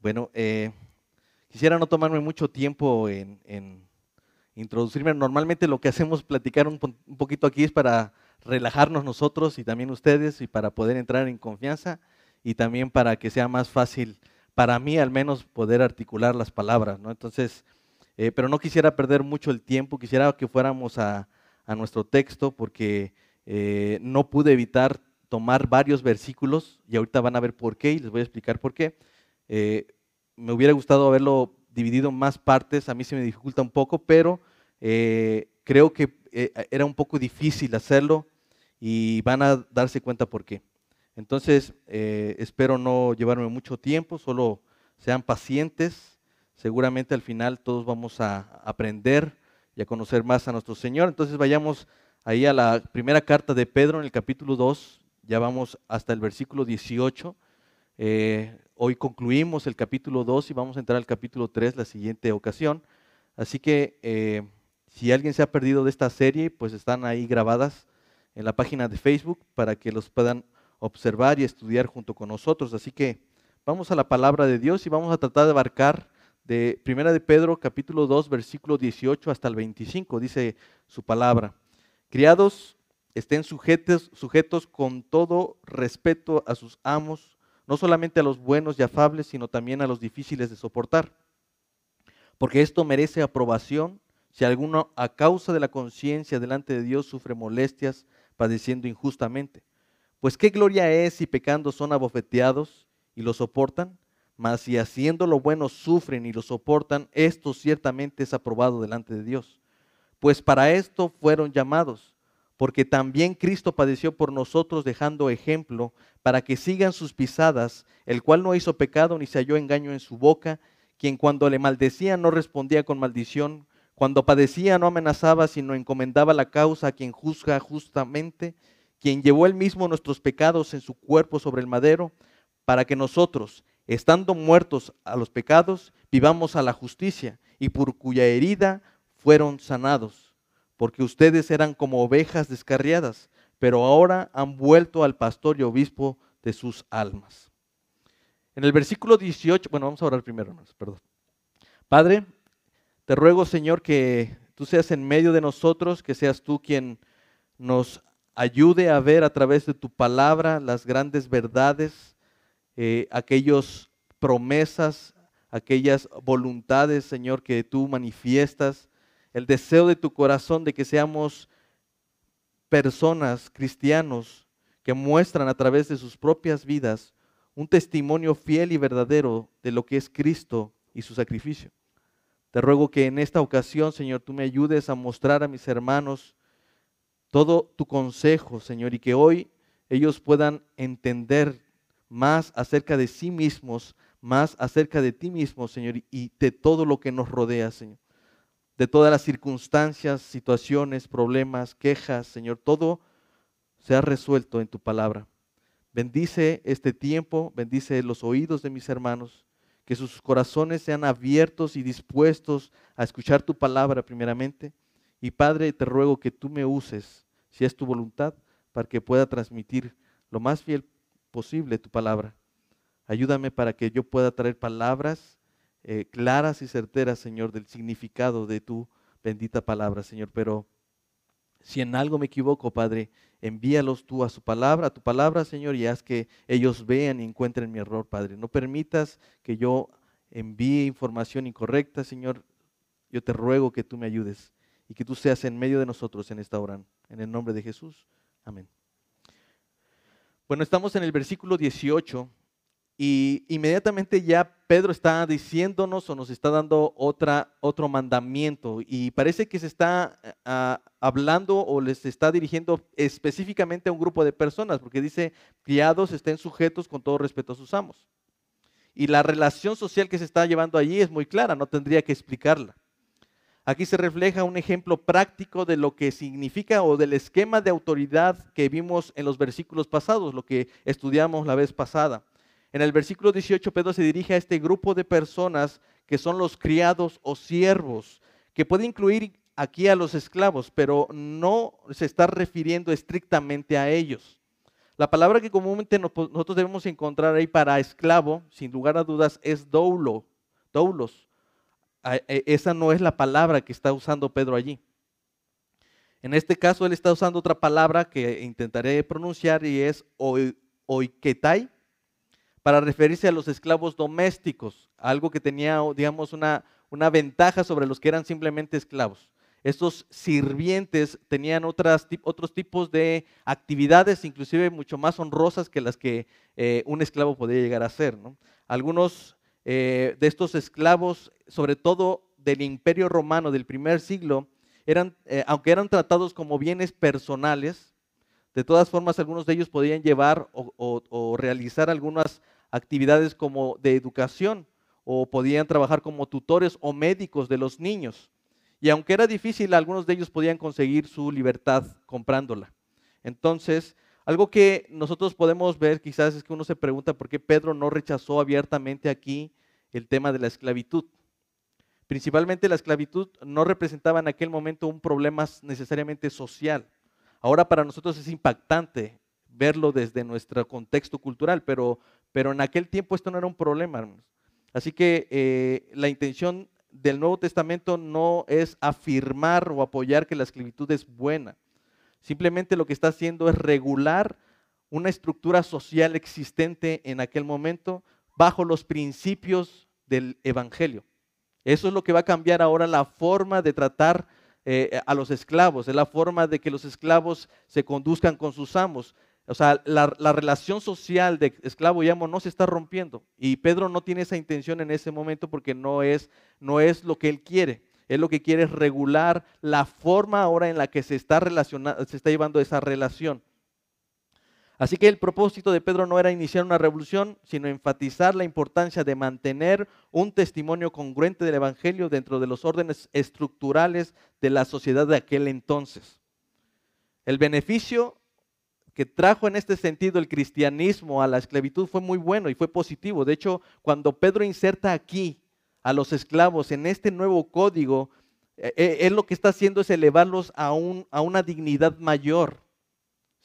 Bueno, eh, quisiera no tomarme mucho tiempo en, introducirme. Normalmente lo que hacemos platicar un, poquito aquí es para relajarnos nosotros y también ustedes y para poder entrar en confianza y también para que sea más fácil para mí al menos poder articular las palabras, ¿no? Entonces, eh, pero no quisiera perder mucho el tiempo, quisiera que fuéramos a, nuestro texto porque eh, no pude evitar tomar varios versículos y ahorita van a ver por qué y les voy a explicar por qué. Eh, me hubiera gustado haberlo dividido en más partes, a mí se me dificulta un poco, pero eh, creo que eh, era un poco difícil hacerlo y van a darse cuenta por qué. Entonces, espero no llevarme mucho tiempo, solo sean pacientes. Seguramente al final todos vamos a aprender y a conocer más a nuestro Señor. Entonces vayamos ahí a la primera carta de Pedro en el capítulo 2, ya vamos hasta el versículo 18. Eh, hoy concluimos el capítulo 2 y vamos a entrar al capítulo 3 la siguiente ocasión. Así que eh, si alguien se ha perdido de esta serie, pues están ahí grabadas en la página de Facebook para que los puedan observar y estudiar junto con nosotros. Así que vamos a la palabra de Dios y vamos a tratar de abarcar de Primera de Pedro capítulo 2 versículo 18 hasta el 25, dice su palabra. Criados, estén sujetos, sujetos con todo respeto a sus amos no solamente a los buenos y afables, sino también a los difíciles de soportar. Porque esto merece aprobación si alguno a causa de la conciencia delante de Dios sufre molestias padeciendo injustamente. Pues qué gloria es si pecando son abofeteados y lo soportan, mas si haciendo lo bueno sufren y lo soportan, esto ciertamente es aprobado delante de Dios. Pues para esto fueron llamados porque también Cristo padeció por nosotros dejando ejemplo para que sigan sus pisadas, el cual no hizo pecado ni se halló engaño en su boca, quien cuando le maldecía no respondía con maldición, cuando padecía no amenazaba, sino encomendaba la causa a quien juzga justamente, quien llevó él mismo nuestros pecados en su cuerpo sobre el madero, para que nosotros, estando muertos a los pecados, vivamos a la justicia, y por cuya herida fueron sanados porque ustedes eran como ovejas descarriadas, pero ahora han vuelto al pastor y obispo de sus almas. En el versículo 18, bueno, vamos a orar primero, hermanos, perdón. Padre, te ruego, Señor, que tú seas en medio de nosotros, que seas tú quien nos ayude a ver a través de tu palabra las grandes verdades, eh, aquellas promesas, aquellas voluntades, Señor, que tú manifiestas el deseo de tu corazón de que seamos personas, cristianos, que muestran a través de sus propias vidas un testimonio fiel y verdadero de lo que es Cristo y su sacrificio. Te ruego que en esta ocasión, Señor, tú me ayudes a mostrar a mis hermanos todo tu consejo, Señor, y que hoy ellos puedan entender más acerca de sí mismos, más acerca de ti mismo, Señor, y de todo lo que nos rodea, Señor de todas las circunstancias, situaciones, problemas, quejas, Señor, todo se ha resuelto en tu palabra. Bendice este tiempo, bendice los oídos de mis hermanos, que sus corazones sean abiertos y dispuestos a escuchar tu palabra primeramente. Y Padre, te ruego que tú me uses, si es tu voluntad, para que pueda transmitir lo más fiel posible tu palabra. Ayúdame para que yo pueda traer palabras eh, claras y certeras, Señor, del significado de tu bendita palabra, Señor. Pero si en algo me equivoco, Padre, envíalos tú a su palabra, a tu palabra, Señor, y haz que ellos vean y encuentren mi error, Padre. No permitas que yo envíe información incorrecta, Señor. Yo te ruego que tú me ayudes y que tú seas en medio de nosotros en esta hora. En el nombre de Jesús. Amén. Bueno, estamos en el versículo 18 y inmediatamente ya Pedro está diciéndonos o nos está dando otra, otro mandamiento. Y parece que se está ah, hablando o les está dirigiendo específicamente a un grupo de personas, porque dice, criados estén sujetos con todo respeto a sus amos. Y la relación social que se está llevando allí es muy clara, no tendría que explicarla. Aquí se refleja un ejemplo práctico de lo que significa o del esquema de autoridad que vimos en los versículos pasados, lo que estudiamos la vez pasada. En el versículo 18 Pedro se dirige a este grupo de personas que son los criados o siervos, que puede incluir aquí a los esclavos, pero no se está refiriendo estrictamente a ellos. La palabra que comúnmente nosotros debemos encontrar ahí para esclavo, sin lugar a dudas, es doulo, doulos. E, esa no es la palabra que está usando Pedro allí. En este caso, él está usando otra palabra que intentaré pronunciar y es oiketai, para referirse a los esclavos domésticos, algo que tenía, digamos, una, una ventaja sobre los que eran simplemente esclavos. Estos sirvientes tenían otras, otros tipos de actividades, inclusive mucho más honrosas que las que eh, un esclavo podía llegar a hacer. Algunos eh, de estos esclavos, sobre todo del imperio romano del primer siglo, eran, eh, aunque eran tratados como bienes personales, de todas formas algunos de ellos podían llevar o, realizar algunas actividades como de educación o podían trabajar como tutores o médicos de los niños. Y aunque era difícil, algunos de ellos podían conseguir su libertad comprándola. Entonces, algo que nosotros podemos ver quizás es que uno se pregunta por qué Pedro no rechazó abiertamente aquí el tema de la esclavitud. Principalmente la esclavitud no representaba en aquel momento un problema necesariamente social. Ahora para nosotros es impactante verlo desde nuestro contexto cultural, pero, pero en aquel tiempo esto no era un problema, Así que eh, la intención del Nuevo Testamento no es afirmar o apoyar que la esclavitud es buena. Simplemente lo que está haciendo es regular una estructura social existente en aquel momento bajo los principios del Evangelio. Eso es lo que va a cambiar ahora la forma de tratar eh, a los esclavos, es la forma de que los esclavos se conduzcan con sus amos. O sea, la, relación social de esclavo y amo no se está rompiendo. Y Pedro no tiene esa intención en ese momento porque no es, no es lo que él quiere. Él lo que quiere es regular la forma ahora en la que se está, se está llevando esa relación. Así que el propósito de Pedro no era iniciar una revolución, sino enfatizar la importancia de mantener un testimonio congruente del Evangelio dentro de los órdenes estructurales de la sociedad de aquel entonces. El beneficio que trajo en este sentido el cristianismo a la esclavitud fue muy bueno y fue positivo. De hecho, cuando Pedro inserta aquí a los esclavos en este nuevo código, eh, eh, él lo que está haciendo es elevarlos a, a una dignidad mayor.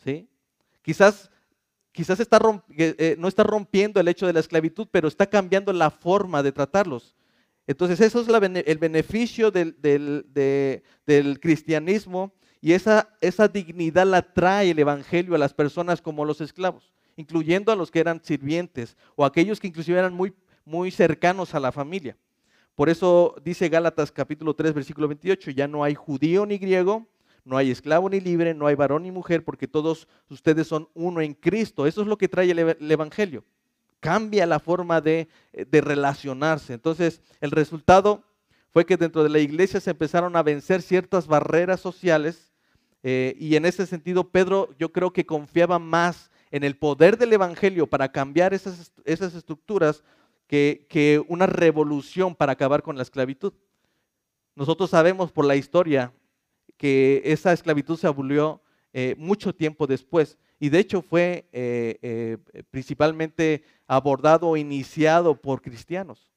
¿Sí? Quizás, quizás está eh, no está rompiendo el hecho de la esclavitud, pero está cambiando la forma de tratarlos. Entonces, eso es el beneficio del, cristianismo y esa, esa dignidad la trae el Evangelio a las personas como los esclavos, incluyendo a los que eran sirvientes o aquellos que inclusive eran muy, muy cercanos a la familia. Por eso dice Gálatas capítulo 3, versículo 28, ya no hay judío ni griego, no hay esclavo ni libre, no hay varón ni mujer, porque todos ustedes son uno en Cristo. Eso es lo que trae el, Evangelio. Cambia la forma de, de relacionarse. Entonces, el resultado fue que dentro de la iglesia se empezaron a vencer ciertas barreras sociales eh, y en ese sentido Pedro yo creo que confiaba más en el poder del Evangelio para cambiar esas, esas estructuras que, que, una revolución para acabar con la esclavitud. Nosotros sabemos por la historia que esa esclavitud se abolió eh, mucho tiempo después. Y de hecho fue eh, principalmente abordado o iniciado por cristianos.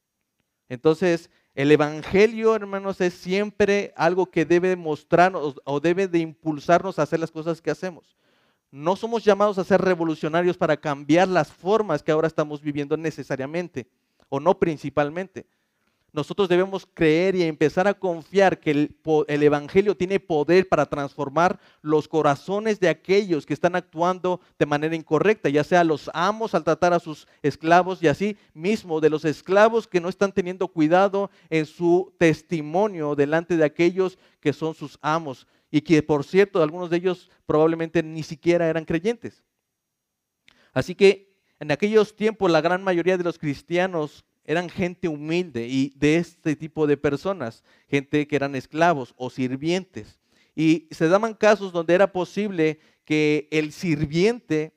Entonces, el Evangelio, hermanos, es siempre algo que debe mostrarnos o debe de impulsarnos a hacer las cosas que hacemos. No somos llamados a ser revolucionarios para cambiar las formas que ahora estamos viviendo necesariamente, o no principalmente nosotros debemos creer y empezar a confiar que el, Evangelio tiene poder para transformar los corazones de aquellos que están actuando de manera incorrecta, ya sea los amos al tratar a sus esclavos y así mismo de los esclavos que no están teniendo cuidado en su testimonio delante de aquellos que son sus amos y que por cierto algunos de ellos probablemente ni siquiera eran creyentes. Así que en aquellos tiempos la gran mayoría de los cristianos eran gente humilde y de este tipo de personas, gente que eran esclavos o sirvientes. Y se daban casos donde era posible que el sirviente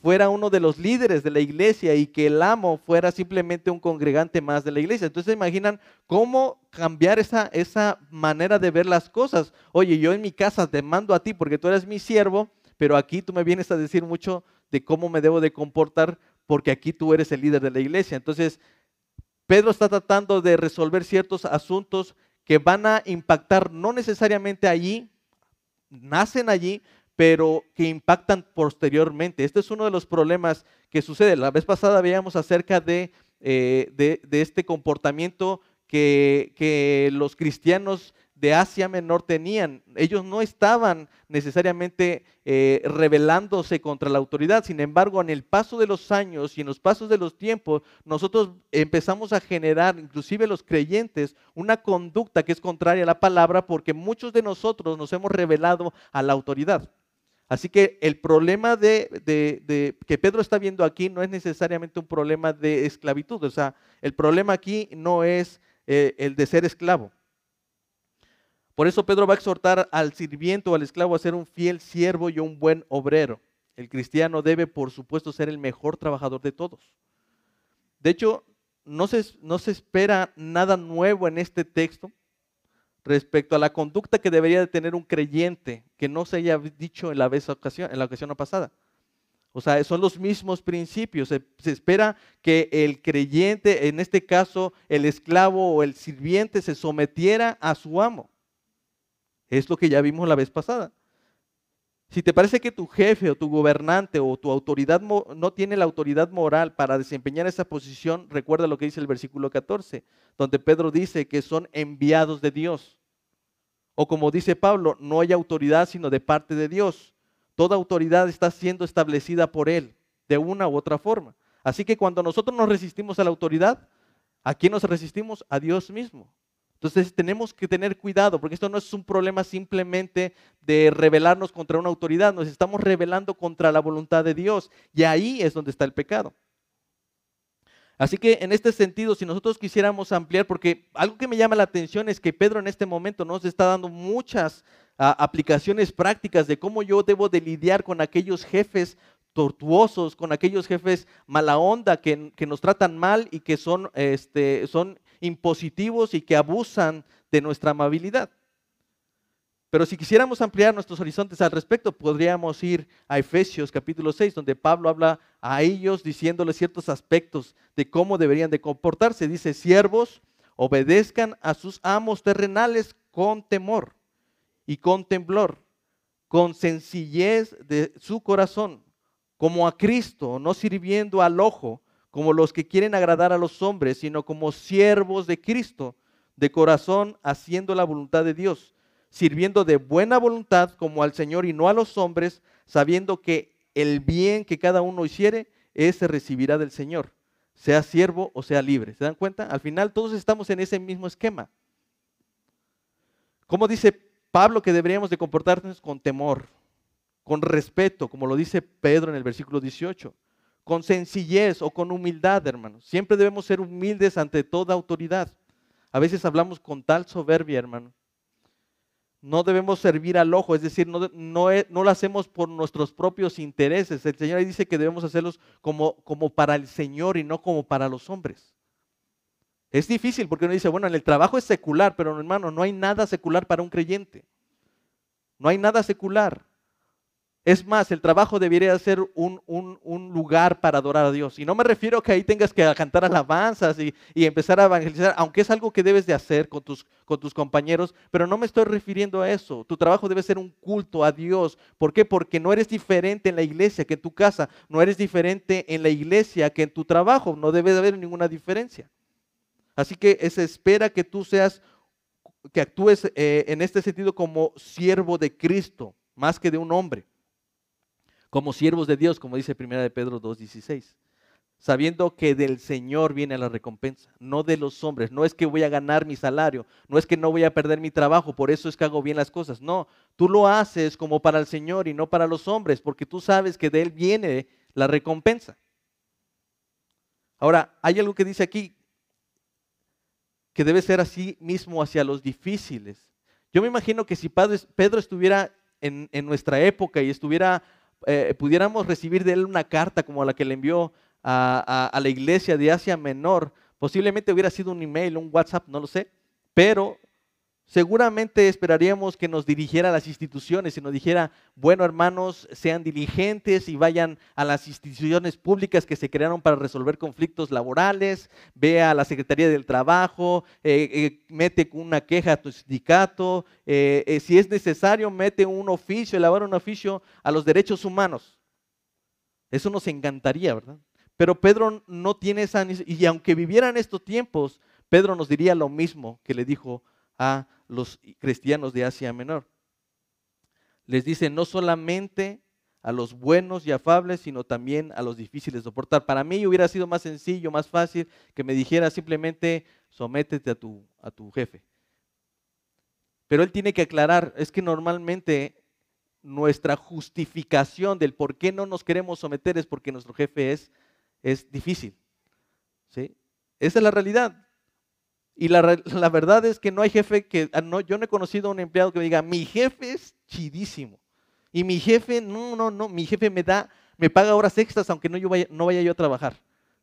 fuera uno de los líderes de la iglesia y que el amo fuera simplemente un congregante más de la iglesia. Entonces imaginan cómo cambiar esa, esa manera de ver las cosas. Oye, yo en mi casa te mando a ti porque tú eres mi siervo, pero aquí tú me vienes a decir mucho de cómo me debo de comportar porque aquí tú eres el líder de la iglesia. Entonces Pedro está tratando de resolver ciertos asuntos que van a impactar no necesariamente allí, nacen allí, pero que impactan posteriormente. Este es uno de los problemas que sucede. La vez pasada veíamos acerca de, eh, de, este comportamiento que, que los cristianos de Asia Menor tenían. Ellos no estaban necesariamente eh, rebelándose contra la autoridad. Sin embargo, en el paso de los años y en los pasos de los tiempos, nosotros empezamos a generar, inclusive los creyentes, una conducta que es contraria a la palabra porque muchos de nosotros nos hemos rebelado a la autoridad. Así que el problema de, que Pedro está viendo aquí no es necesariamente un problema de esclavitud. O sea, el problema aquí no es eh, el de ser esclavo. Por eso Pedro va a exhortar al sirviente o al esclavo a ser un fiel siervo y un buen obrero. El cristiano debe, por supuesto, ser el mejor trabajador de todos. De hecho, no se, no se espera nada nuevo en este texto respecto a la conducta que debería de tener un creyente que no se haya dicho en la, vez ocasión, en la ocasión pasada. O sea, son los mismos principios. Se, espera que el creyente, en este caso el esclavo o el sirviente, se sometiera a su amo. Es lo que ya vimos la vez pasada. Si te parece que tu jefe o tu gobernante o tu autoridad no tiene la autoridad moral para desempeñar esa posición, recuerda lo que dice el versículo 14, donde Pedro dice que son enviados de Dios. O como dice Pablo, no hay autoridad sino de parte de Dios. Toda autoridad está siendo establecida por Él, de una u otra forma. Así que cuando nosotros nos resistimos a la autoridad, ¿a quién nos resistimos? A Dios mismo. Entonces tenemos que tener cuidado, porque esto no es un problema simplemente de rebelarnos contra una autoridad, nos estamos rebelando contra la voluntad de Dios y ahí es donde está el pecado. Así que en este sentido, si nosotros quisiéramos ampliar, porque algo que me llama la atención es que Pedro en este momento nos está dando muchas aplicaciones prácticas de cómo yo debo de lidiar con aquellos jefes tortuosos, con aquellos jefes mala onda que, que nos tratan mal y que son, este, son impositivos y que abusan de nuestra amabilidad. Pero si quisiéramos ampliar nuestros horizontes al respecto, podríamos ir a Efesios capítulo 6, donde Pablo habla a ellos diciéndoles ciertos aspectos de cómo deberían de comportarse. Dice, siervos, obedezcan a sus amos terrenales con temor y con temblor, con sencillez de su corazón, como a Cristo, no sirviendo al ojo, como los que quieren agradar a los hombres, sino como siervos de Cristo, de corazón, haciendo la voluntad de Dios, sirviendo de buena voluntad como al Señor y no a los hombres, sabiendo que el bien que cada uno hiciere, ese recibirá del Señor, sea siervo o sea libre. ¿Se dan cuenta? Al final todos estamos en ese mismo esquema. ¿Cómo dice Pablo que deberíamos de comportarnos con temor, con respeto, como lo dice Pedro en el versículo 18? Con sencillez o con humildad, hermanos. Siempre debemos ser humildes ante toda autoridad. A veces hablamos con tal soberbia, hermano. No debemos servir al ojo, es decir, no, lo hacemos por nuestros propios intereses. El Señor dice que debemos hacerlos como, como para el Señor y no como para los hombres. Es difícil porque uno dice, bueno, en el trabajo es secular, pero hermano, no hay nada secular para un creyente. No hay nada secular. Es más, el trabajo debería ser un, lugar para adorar a Dios. Y no me refiero a que ahí tengas que cantar alabanzas y, empezar a evangelizar, aunque es algo que debes de hacer con tus, con tus compañeros, pero no me estoy refiriendo a eso. Tu trabajo debe ser un culto a Dios. ¿Por qué? Porque no eres diferente en la iglesia que en tu casa, no eres diferente en la iglesia que en tu trabajo, no debe de haber ninguna diferencia. Así que se espera que tú seas, que actúes eh, en este sentido como siervo de Cristo, más que de un hombre como siervos de Dios, como dice 1 de Pedro 2.16, sabiendo que del Señor viene la recompensa, no de los hombres. No es que voy a ganar mi salario, no es que no voy a perder mi trabajo, por eso es que hago bien las cosas. No, tú lo haces como para el Señor y no para los hombres, porque tú sabes que de Él viene la recompensa. Ahora, hay algo que dice aquí que debe ser así mismo hacia los difíciles. Yo me imagino que si Pedro estuviera en, en nuestra época y estuviera eh, pudiéramos recibir de él una carta como la que le envió a, la iglesia de Asia Menor, posiblemente hubiera sido un email, un WhatsApp, no lo sé, pero Seguramente esperaríamos que nos dirigiera a las instituciones y nos dijera, bueno hermanos, sean diligentes y vayan a las instituciones públicas que se crearon para resolver conflictos laborales, ve a la Secretaría del Trabajo, eh, eh, mete una queja a tu sindicato, eh, si es necesario, mete un oficio, elabora un oficio a los derechos humanos. Eso nos encantaría, ¿verdad? Pero Pedro no tiene esa, y aunque vivieran estos tiempos, Pedro nos diría lo mismo que le dijo a los cristianos de Asia Menor. Les dice no solamente a los buenos y afables, sino también a los difíciles de soportar. Para mí hubiera sido más sencillo, más fácil que me dijera simplemente sométete a tu, a tu jefe. Pero él tiene que aclarar, es que normalmente nuestra justificación del por qué no nos queremos someter es porque nuestro jefe es, es difícil. ¿sí? Esa es la realidad. Y la, verdad es que no hay jefe que, ah, yo no he conocido a un empleado que me diga, mi jefe es chidísimo. Y mi jefe, no, no, no, mi jefe me da, me paga horas extras aunque no, yo vaya, no vaya yo a trabajar.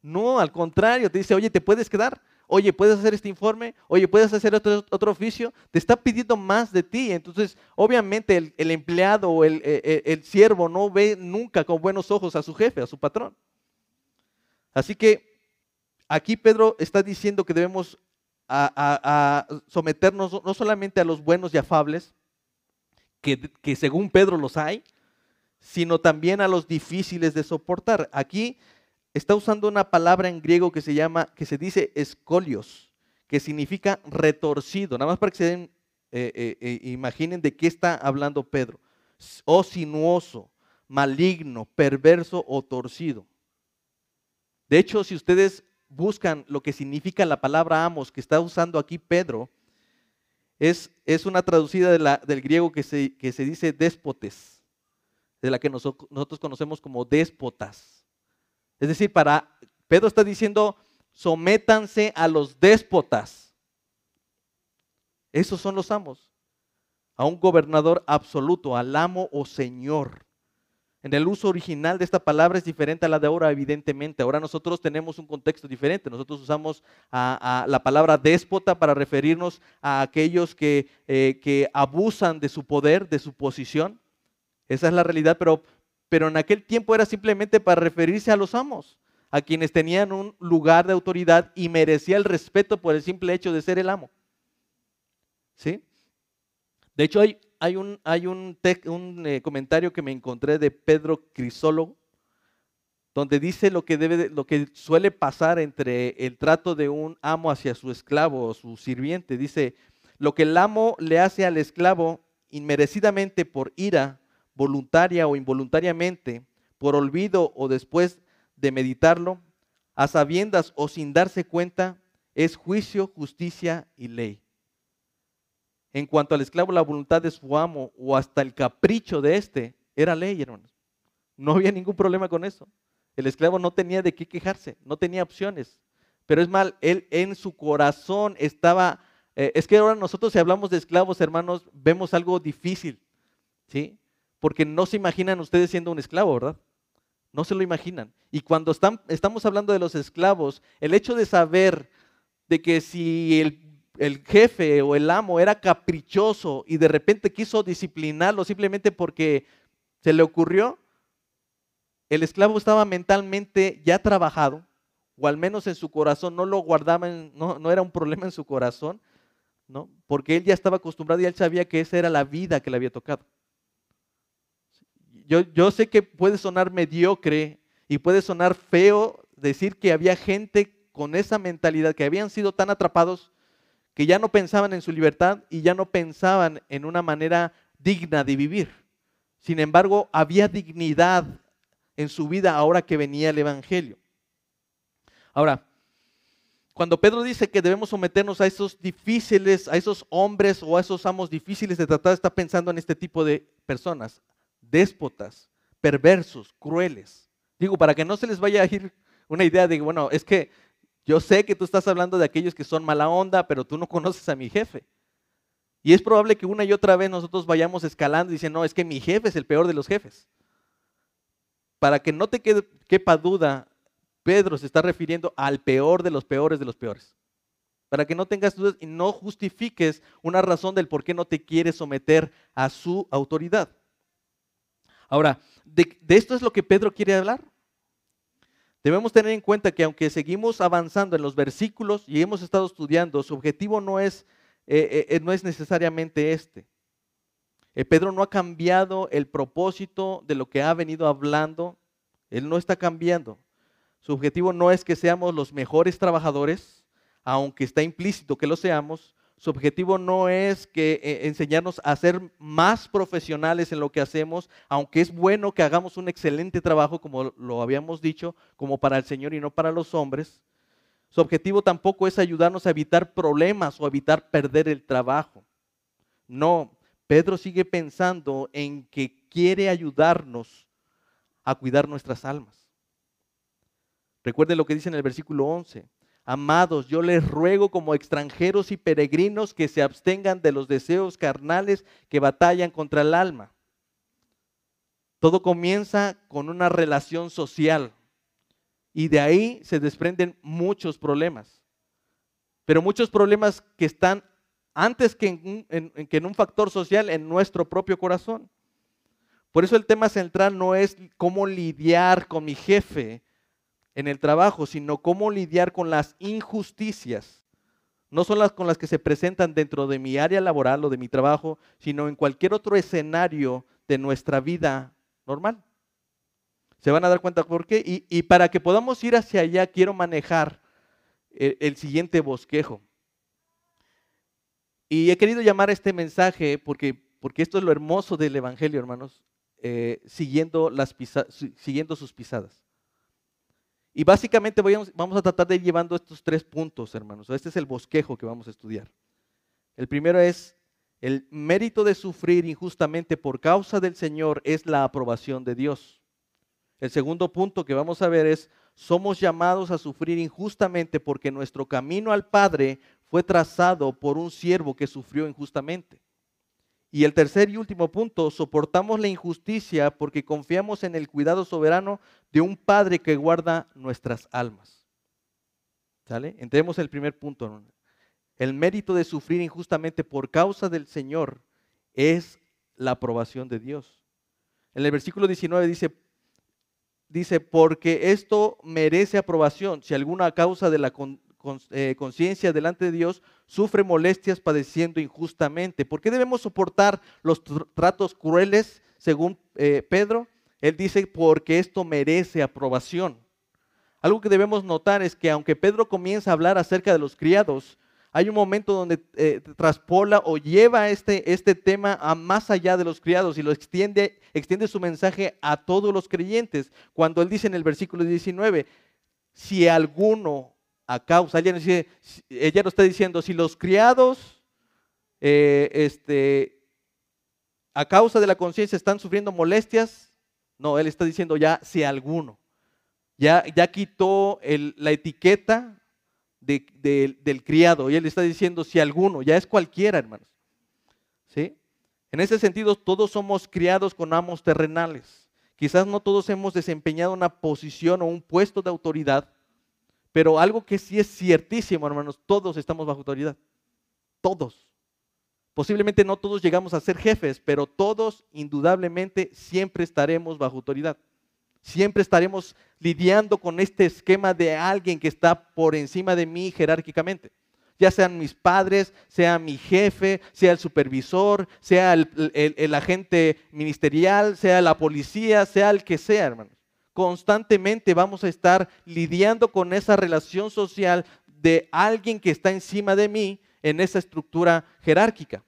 No, al contrario, te dice, oye, ¿te puedes quedar? Oye, ¿puedes hacer este informe? Oye, ¿puedes hacer otro, otro oficio? Te está pidiendo más de ti. Entonces, obviamente el, empleado o el, el, e, el siervo no ve nunca con buenos ojos a su jefe, a su patrón. Así que aquí Pedro está diciendo que debemos a, someternos no solamente a los buenos y afables, que, que según Pedro los hay, sino también a los difíciles de soportar. Aquí está usando una palabra en griego que se llama, que se dice escolios, que significa retorcido. Nada más para que se den, eh, eh, eh, imaginen de qué está hablando Pedro. O sinuoso, maligno, perverso o torcido. De hecho, si ustedes buscan lo que significa la palabra amos que está usando aquí Pedro, es, es una traducida del griego que se, que se dice déspotes, de la que nosotros, nosotros conocemos como déspotas. Es decir, para Pedro está diciendo, sométanse a los déspotas. Esos son los amos. A un gobernador absoluto, al amo o señor. En el uso original de esta palabra es diferente a la de ahora, evidentemente. Ahora nosotros tenemos un contexto diferente. Nosotros usamos la palabra déspota para referirnos a aquellos que, eh, que, abusan de su poder, de su posición. Esa es la realidad, pero, pero en aquel tiempo era simplemente para referirse a los amos, a quienes tenían un lugar de autoridad y merecía el respeto por el simple hecho de ser el amo. ¿Sí? De hecho, hay, un, hay un, eh, comentario que me encontré de Pedro Crisólogo, donde dice lo que, debe, lo que suele pasar entre el trato de un amo hacia su esclavo o su sirviente. Dice, lo que el amo le hace al esclavo inmerecidamente por ira, voluntaria o involuntariamente, por olvido o después de meditarlo, a sabiendas o sin darse cuenta, es juicio, justicia y ley en cuanto al esclavo, la voluntad de su amo o hasta el capricho de éste era ley, hermanos. No había ningún problema con eso. El esclavo no tenía de qué quejarse, no tenía opciones. Pero es mal, él en su corazón estaba, eh, es que ahora nosotros si hablamos de esclavos, hermanos, vemos algo difícil, ¿sí? Porque no se imaginan ustedes siendo un esclavo, ¿verdad? No se lo imaginan. Y cuando están, estamos hablando de los esclavos, el hecho de saber de que si el el jefe o el amo era caprichoso y de repente quiso disciplinarlo simplemente porque se le ocurrió, el esclavo estaba mentalmente ya trabajado, o al menos en su corazón, no lo guardaba, no, no, era un problema en su corazón, ¿no? porque él ya estaba acostumbrado y él sabía que esa era la vida que le había tocado. Yo, yo sé que puede sonar mediocre y puede sonar feo decir que había gente con esa mentalidad, que habían sido tan atrapados que ya no pensaban en su libertad y ya no pensaban en una manera digna de vivir. Sin embargo, había dignidad en su vida ahora que venía el Evangelio. Ahora, cuando Pedro dice que debemos someternos a esos difíciles, a esos hombres o a esos amos difíciles de tratar, está pensando en este tipo de personas, déspotas, perversos, crueles. Digo, para que no se les vaya a ir una idea de, bueno, es que yo sé que tú estás hablando de aquellos que son mala onda, pero tú no conoces a mi jefe. Y es probable que una y otra vez nosotros vayamos escalando y diciendo, no, es que mi jefe es el peor de los jefes. Para que no te quepa duda, Pedro se está refiriendo al peor de los peores de los peores. para que no tengas dudas y no justifiques una razón del por qué no te quieres someter a su autoridad. Ahora, de, esto es lo que Pedro quiere hablar. Debemos tener en cuenta que aunque seguimos avanzando en los versículos y hemos estado estudiando, su objetivo no es, eh, eh, no es necesariamente este. Eh, Pedro no ha cambiado el propósito de lo que ha venido hablando. Él no está cambiando. Su objetivo no es que seamos los mejores trabajadores, aunque está implícito que lo seamos. Su objetivo no es que eh, enseñarnos a ser más profesionales en lo que hacemos, aunque es bueno que hagamos un excelente trabajo, como lo habíamos dicho, como para el Señor y no para los hombres. Su objetivo tampoco es ayudarnos a evitar problemas o evitar perder el trabajo. No, Pedro sigue pensando en que quiere ayudarnos a cuidar nuestras almas. Recuerde lo que dice en el versículo 11. Amados, yo les ruego como extranjeros y peregrinos que se abstengan de los deseos carnales que batallan contra el alma. Todo comienza con una relación social y de ahí se desprenden muchos problemas. Pero muchos problemas que están antes que en, que en un factor social en nuestro propio corazón. Por eso el tema central no es cómo lidiar con mi jefe, en el trabajo, sino cómo lidiar con las injusticias. No son las con las que se presentan dentro de mi área laboral o de mi trabajo, sino en cualquier otro escenario de nuestra vida normal. Se van a dar cuenta por qué. Y, para que podamos ir hacia allá, quiero manejar el, siguiente bosquejo. Y he querido llamar este mensaje porque, porque esto es lo hermoso del Evangelio, hermanos, eh, siguiendo, las siguiendo sus pisadas. Y básicamente vamos a tratar de ir llevando estos tres puntos, hermanos. Este es el bosquejo que vamos a estudiar. El primero es, el mérito de sufrir injustamente por causa del Señor es la aprobación de Dios. El segundo punto que vamos a ver es, somos llamados a sufrir injustamente porque nuestro camino al Padre fue trazado por un siervo que sufrió injustamente. Y el tercer y último punto, soportamos la injusticia porque confiamos en el cuidado soberano de un Padre que guarda nuestras almas. ¿Sale? Entremos el primer punto. El mérito de sufrir injustamente por causa del Señor es la aprobación de Dios. En el versículo 19 dice, dice, porque esto merece aprobación si alguna causa de la eh, conciencia delante de Dios, sufre molestias padeciendo injustamente. ¿Por qué debemos soportar los tratos crueles, según eh, Pedro? Él dice, porque esto merece aprobación. Algo que debemos notar es que aunque Pedro comienza a hablar acerca de los criados, hay un momento donde eh, traspola o lleva este, este tema a más allá de los criados y lo extiende, extiende su mensaje a todos los creyentes. Cuando él dice en el versículo 19, si alguno a causa, ella, nos está diciendo, si los criados eh, este, a causa de la conciencia están sufriendo molestias, no, él está diciendo ya si alguno. Ya, ya quitó la etiqueta del criado y él está diciendo si alguno, ya es cualquiera, hermanos. ¿Sí? En ese sentido, todos somos criados con amos terrenales. Quizás no todos hemos desempeñado una posición o un puesto de autoridad, pero algo que sí es ciertísimo, hermanos, todos estamos bajo autoridad. Todos. Posiblemente no todos llegamos a ser jefes, pero todos indudablemente siempre estaremos bajo autoridad. Siempre estaremos lidiando con este esquema de alguien que está por encima de mí jerárquicamente. Ya sean mis padres, sea mi jefe, sea el supervisor, sea el, el agente ministerial, sea la policía, sea el que sea, hermanos constantemente vamos a estar lidiando con esa relación social de alguien que está encima de mí en esa estructura jerárquica.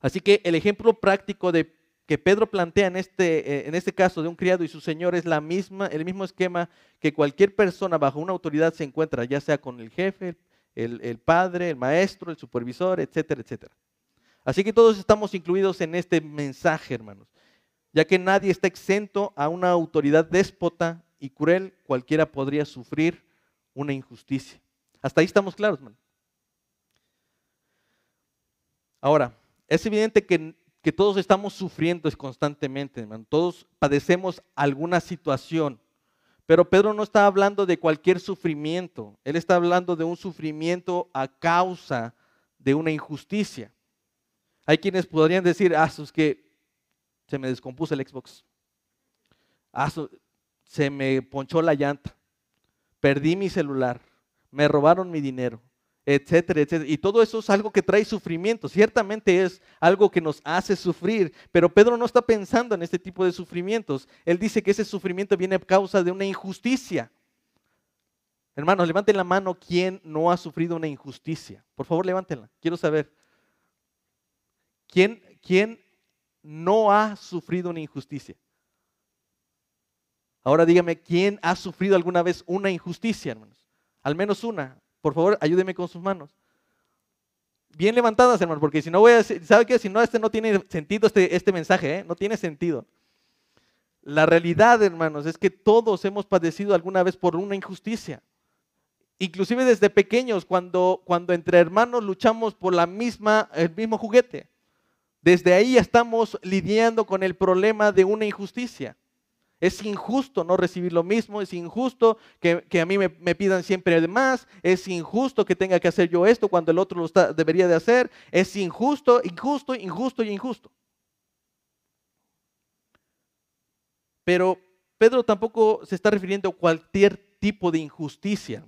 Así que el ejemplo práctico de que Pedro plantea en este, eh, en este caso de un criado y su señor es la misma, el mismo esquema que cualquier persona bajo una autoridad se encuentra, ya sea con el jefe, el, el padre, el maestro, el supervisor, etcétera, etcétera. Así que todos estamos incluidos en este mensaje, hermanos ya que nadie está exento a una autoridad déspota y cruel, cualquiera podría sufrir una injusticia. Hasta ahí estamos claros, hermano. Ahora, es evidente que, todos estamos sufriendo constantemente. Todos padecemos alguna situación, Pero Pedro no está hablando de cualquier sufrimiento, él está hablando de un sufrimiento a causa de una injusticia. Hay quienes podrían decir, ah, es que se me descompuso el Xbox, ah, se me ponchó la llanta, perdí mi celular, me robaron mi dinero, etcétera, etcétera. Y todo eso es algo que trae sufrimiento. Ciertamente es algo que nos hace sufrir, pero Pedro no está pensando en este tipo de sufrimientos. Él dice que ese sufrimiento viene a causa de una injusticia. Hermanos, levanten la mano quien no ha sufrido una injusticia. Por favor, levántenla. Quiero saber. ¿Quién, quién no ha sufrido una injusticia? Ahora dígame, ¿quién ha sufrido alguna vez una injusticia, hermanos? Al menos una. Por favor, ayúdeme con sus manos. Bien levantadas, hermanos, porque si no voy a decir, ¿sabe qué? Si no, este no tiene sentido, este, este mensaje, ¿eh? no tiene sentido. La realidad, hermanos, es que todos hemos padecido alguna vez por una injusticia. Inclusive desde pequeños, cuando, cuando entre hermanos luchamos por la misma, el mismo juguete. Desde ahí estamos lidiando con el problema de una injusticia. Es injusto no recibir lo mismo, es injusto que, a mí me, pidan siempre más, es injusto que tenga que hacer yo esto cuando el otro lo debería de hacer, es injusto, injusto, injusto y injusto. Pero Pedro tampoco se está refiriendo a cualquier tipo de injusticia.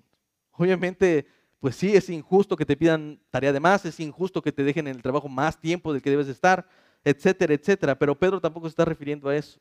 Obviamente, pues sí, es injusto que te pidan tarea de más, es injusto que te dejen en el trabajo más tiempo del que debes estar, etcétera, etcétera. Pero Pedro tampoco se está refiriendo a eso.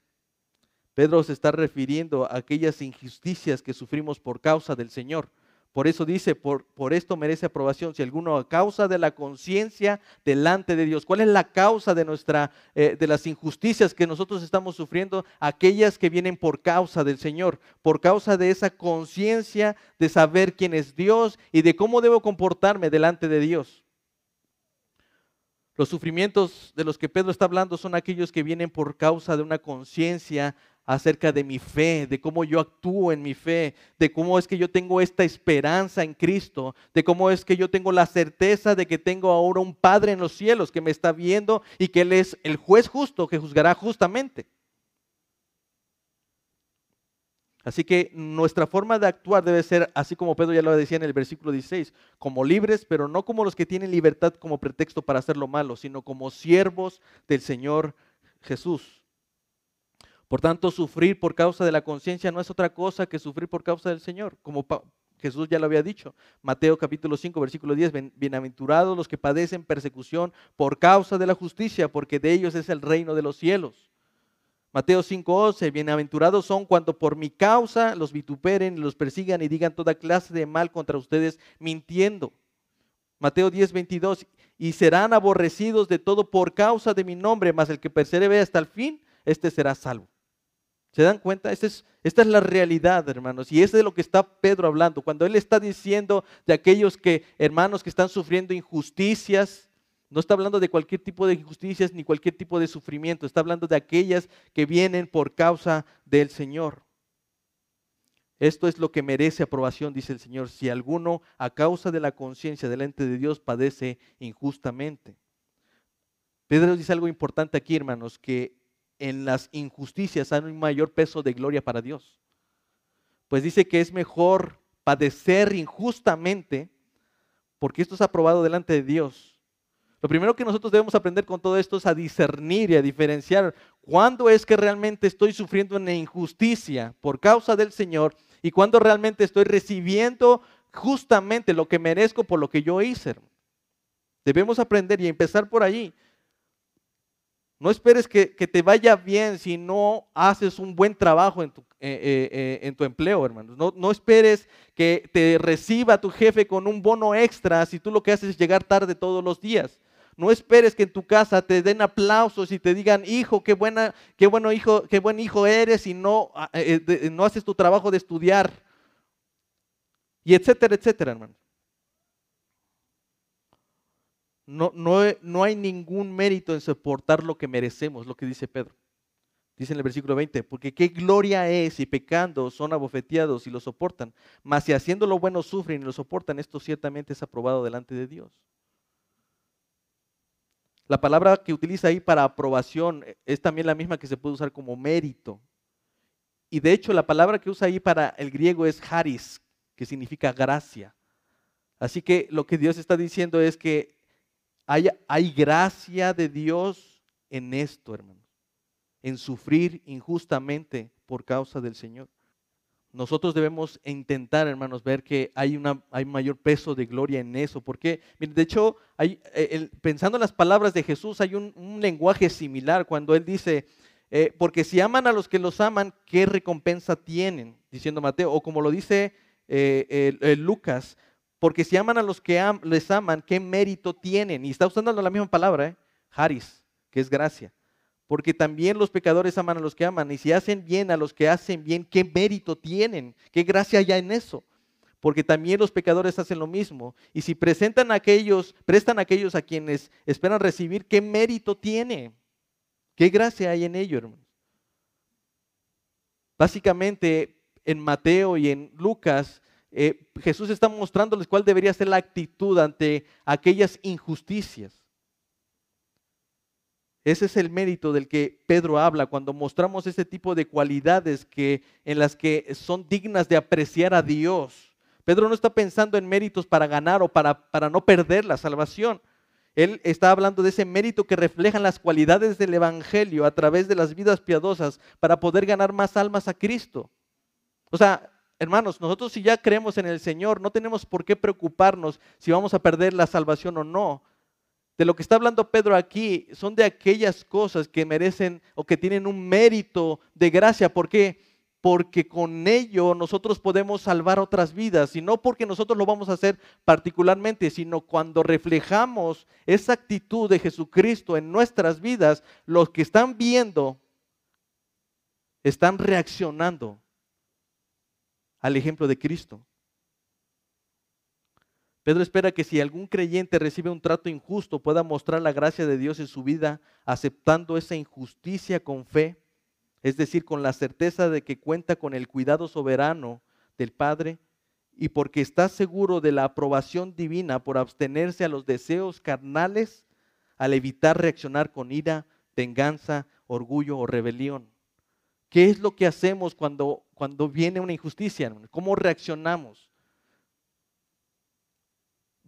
Pedro se está refiriendo a aquellas injusticias que sufrimos por causa del Señor. Por eso dice, por, por esto merece aprobación. Si alguno a causa de la conciencia delante de Dios, ¿cuál es la causa de nuestra, eh, de las injusticias que nosotros estamos sufriendo? Aquellas que vienen por causa del Señor, por causa de esa conciencia de saber quién es Dios y de cómo debo comportarme delante de Dios. Los sufrimientos de los que Pedro está hablando son aquellos que vienen por causa de una conciencia acerca de mi fe, de cómo yo actúo en mi fe, de cómo es que yo tengo esta esperanza en Cristo, de cómo es que yo tengo la certeza de que tengo ahora un Padre en los cielos que me está viendo y que Él es el juez justo que juzgará justamente. Así que nuestra forma de actuar debe ser, así como Pedro ya lo decía en el versículo 16, como libres, pero no como los que tienen libertad como pretexto para hacer lo malo, sino como siervos del Señor Jesús. Por tanto, sufrir por causa de la conciencia no es otra cosa que sufrir por causa del Señor, como Jesús ya lo había dicho. Mateo capítulo 5, versículo 10, bienaventurados los que padecen persecución por causa de la justicia, porque de ellos es el reino de los cielos. Mateo 5:11, bienaventurados son cuando por mi causa los vituperen, los persigan y digan toda clase de mal contra ustedes mintiendo. Mateo 10:22, y serán aborrecidos de todo por causa de mi nombre, mas el que persevere hasta el fin, este será salvo. ¿Se dan cuenta? Esta es, la realidad, hermanos. Y es de lo que está Pedro hablando. Cuando él está diciendo de aquellos que, hermanos, que están sufriendo injusticias, no está hablando de cualquier tipo de injusticias ni cualquier tipo de sufrimiento. Está hablando de aquellas que vienen por causa del Señor. Esto es lo que merece aprobación, dice el Señor, si alguno a causa de la conciencia delante de Dios padece injustamente. Pedro dice algo importante aquí, hermanos, que en las injusticias hay un mayor peso de gloria para Dios. Pues dice que es mejor padecer injustamente, porque esto es aprobado delante de Dios. Lo primero que nosotros debemos aprender con todo esto es a discernir y a diferenciar cuándo es que realmente estoy sufriendo una injusticia por causa del Señor y cuándo realmente estoy recibiendo justamente lo que merezco por lo que yo hice. Debemos aprender y empezar por allí. No esperes que, te vaya bien si no haces un buen trabajo en tu, eh, eh, eh, en tu empleo, hermanos. No, no, esperes que te reciba tu jefe con un bono extra si tú lo que haces es llegar tarde todos los días. No esperes que en tu casa te den aplausos y te digan, hijo, qué buena, qué bueno hijo, qué buen hijo eres y no, ah, no haces tu trabajo de estudiar. Y etcétera, etcétera, hermano no, no, hay ningún mérito en soportar lo que merecemos, lo que dice Pedro. Dice en el versículo 20, porque qué gloria es si pecando son abofeteados y lo soportan, mas si haciendo lo bueno sufren y lo soportan, esto ciertamente es aprobado delante de Dios. La palabra que utiliza ahí para aprobación es también la misma que se puede usar como mérito. Y de hecho la palabra que usa ahí para el griego es haris, que significa gracia. Así que lo que Dios está diciendo es que hay, gracia de Dios en esto, hermanos, en sufrir injustamente por causa del Señor. Nosotros debemos intentar, hermanos, ver que hay, una, mayor peso de gloria en eso. Porque, de hecho, eh, pensando en las palabras de Jesús, hay un, lenguaje similar cuando Él dice, eh, porque si aman a los que los aman, ¿qué recompensa tienen? Diciendo Mateo, o como lo dice eh, Lucas, porque si aman a los que les aman, ¿qué mérito tienen? Y está usando la misma palabra, ¿eh? Haris, que es gracia porque también los pecadores aman a los que aman, y si hacen bien a los que hacen bien, ¿qué mérito tienen? ¿Qué gracia hay en eso? Porque también los pecadores hacen lo mismo. Y si presentan a aquellos, prestan a aquellos a quienes esperan recibir, ¿qué mérito tiene? ¿Qué gracia hay en ello, hermanos? Básicamente, en Mateo y en Lucas, eh, Jesús está mostrándoles cuál debería ser la actitud ante aquellas injusticias. Ese es el mérito del que Pedro habla cuando mostramos ese tipo de cualidades que, en las que son dignas de apreciar a Dios. Pedro no está pensando en méritos para ganar o para, para no perder la salvación. Él está hablando de ese mérito que reflejan las cualidades del Evangelio a través de las vidas piadosas para poder ganar más almas a Cristo. O sea, hermanos, nosotros si ya creemos en el Señor, no tenemos por qué preocuparnos si vamos a perder la salvación o no de lo que está hablando Pedro aquí son de aquellas cosas que merecen o que tienen un mérito de gracia. ¿Por qué? Porque con ello nosotros podemos salvar otras vidas, y no porque nosotros lo vamos a hacer particularmente, sino cuando reflejamos esa actitud de Jesucristo en nuestras vidas, los que están viendo están reaccionando al ejemplo de Cristo. Pedro espera que si algún creyente recibe un trato injusto pueda mostrar la gracia de Dios en su vida, aceptando esa injusticia con fe, es decir, con la certeza de que cuenta con el cuidado soberano del Padre y porque está seguro de la aprobación divina por abstenerse a los deseos carnales al evitar reaccionar con ira, venganza, orgullo o rebelión. ¿Qué es lo que hacemos cuando, cuando viene una injusticia? ¿Cómo reaccionamos?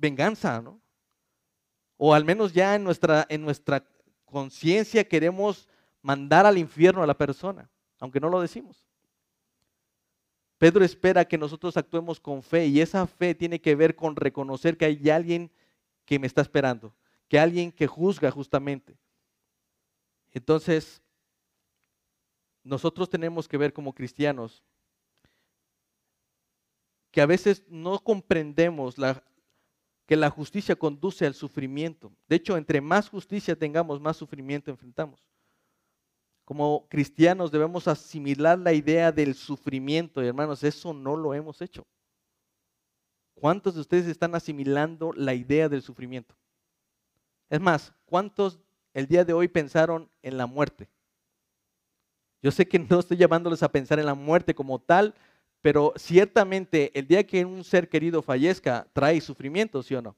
venganza, ¿no? O al menos ya en nuestra, en nuestra conciencia queremos mandar al infierno a la persona, aunque no lo decimos. Pedro espera que nosotros actuemos con fe y esa fe tiene que ver con reconocer que hay alguien que me está esperando, que alguien que juzga justamente. Entonces, nosotros tenemos que ver como cristianos que a veces no comprendemos la, que la justicia conduce al sufrimiento. De hecho, entre más justicia tengamos, más sufrimiento enfrentamos. Como cristianos debemos asimilar la idea del sufrimiento, y hermanos, eso no lo hemos hecho. ¿Cuántos de ustedes están asimilando la idea del sufrimiento? Es más, ¿cuántos el día de hoy pensaron en la muerte? Yo sé que no estoy llamándoles a pensar en la muerte como tal, pero ciertamente el día que un ser querido fallezca trae sufrimiento, ¿sí o no?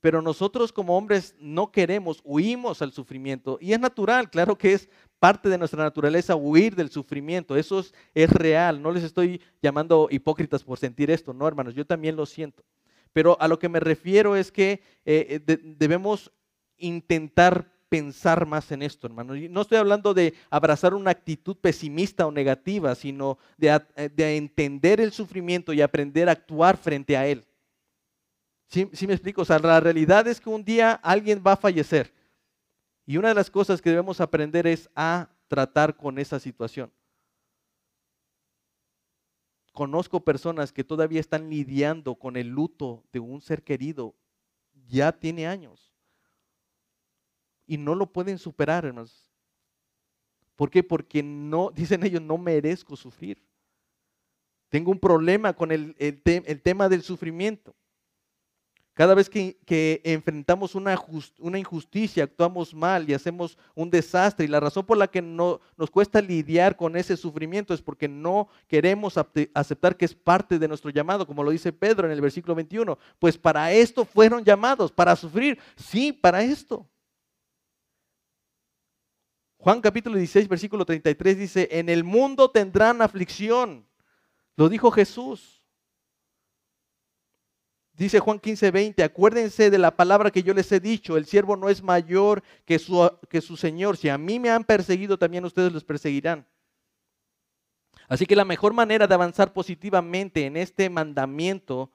Pero nosotros como hombres no queremos, huimos al sufrimiento. Y es natural, claro que es parte de nuestra naturaleza huir del sufrimiento. Eso es, real. No les estoy llamando hipócritas por sentir esto, no, hermanos, yo también lo siento. Pero a lo que me refiero es que eh, eh, debemos intentar pensar más en esto, hermano. no estoy hablando de abrazar una actitud pesimista o negativa, sino de, eh, de entender el sufrimiento y aprender a actuar frente a él. ¿Sí, me explico? O sea, la realidad es que un día alguien va a fallecer. Y una de las cosas que debemos aprender es a tratar con esa situación. Conozco personas que todavía están lidiando con el luto de un ser querido. Ya tiene años y no lo pueden superar, hermanos. ¿Por qué? Porque no, dicen ellos, no merezco sufrir. Tengo un problema con el, tema del sufrimiento. Cada vez que, enfrentamos una, una, injusticia, actuamos mal y hacemos un desastre. Y la razón por la que no, nos cuesta lidiar con ese sufrimiento es porque no queremos aceptar que es parte de nuestro llamado, como lo dice Pedro en el versículo 21. Pues para esto fueron llamados, para sufrir. Sí, para esto. Juan capítulo 16, versículo 33 dice, en el mundo tendrán aflicción. Lo dijo Jesús. Dice Juan 15, 20, acuérdense de la palabra que yo les he dicho, el siervo no es mayor que su, que su Señor. Si a mí me han perseguido, también ustedes los perseguirán. Así que la mejor manera de avanzar positivamente en este mandamiento